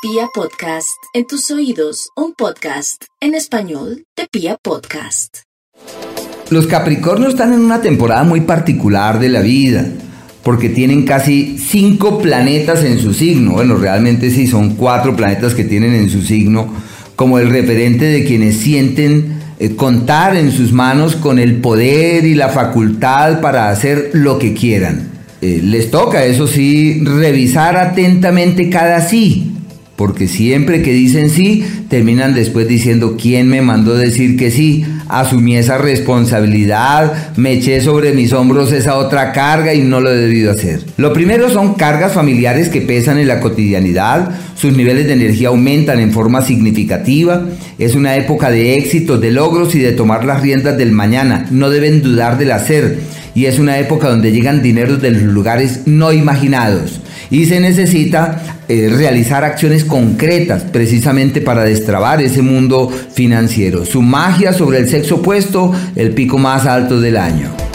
Pia Podcast, en tus oídos, un podcast en español de Pia Podcast. Los Capricornios están en una temporada muy particular de la vida, porque tienen casi cinco planetas en su signo. Bueno, realmente sí, son cuatro planetas que tienen en su signo, como el referente de quienes sienten eh, contar en sus manos con el poder y la facultad para hacer lo que quieran. Eh, les toca, eso sí, revisar atentamente cada sí, porque siempre que dicen sí, terminan después diciendo quién me mandó decir que sí, asumí esa responsabilidad, me eché sobre mis hombros esa otra carga y no lo he debido hacer. Lo primero son cargas familiares que pesan en la cotidianidad, sus niveles de energía aumentan en forma significativa, es una época de éxitos, de logros y de tomar las riendas del mañana, no deben dudar del hacer y es una época donde llegan dineros de los lugares no imaginados y se necesita eh, realizar acciones concretas precisamente para destrabar ese mundo financiero. Su magia sobre el sexo opuesto, el pico más alto del año.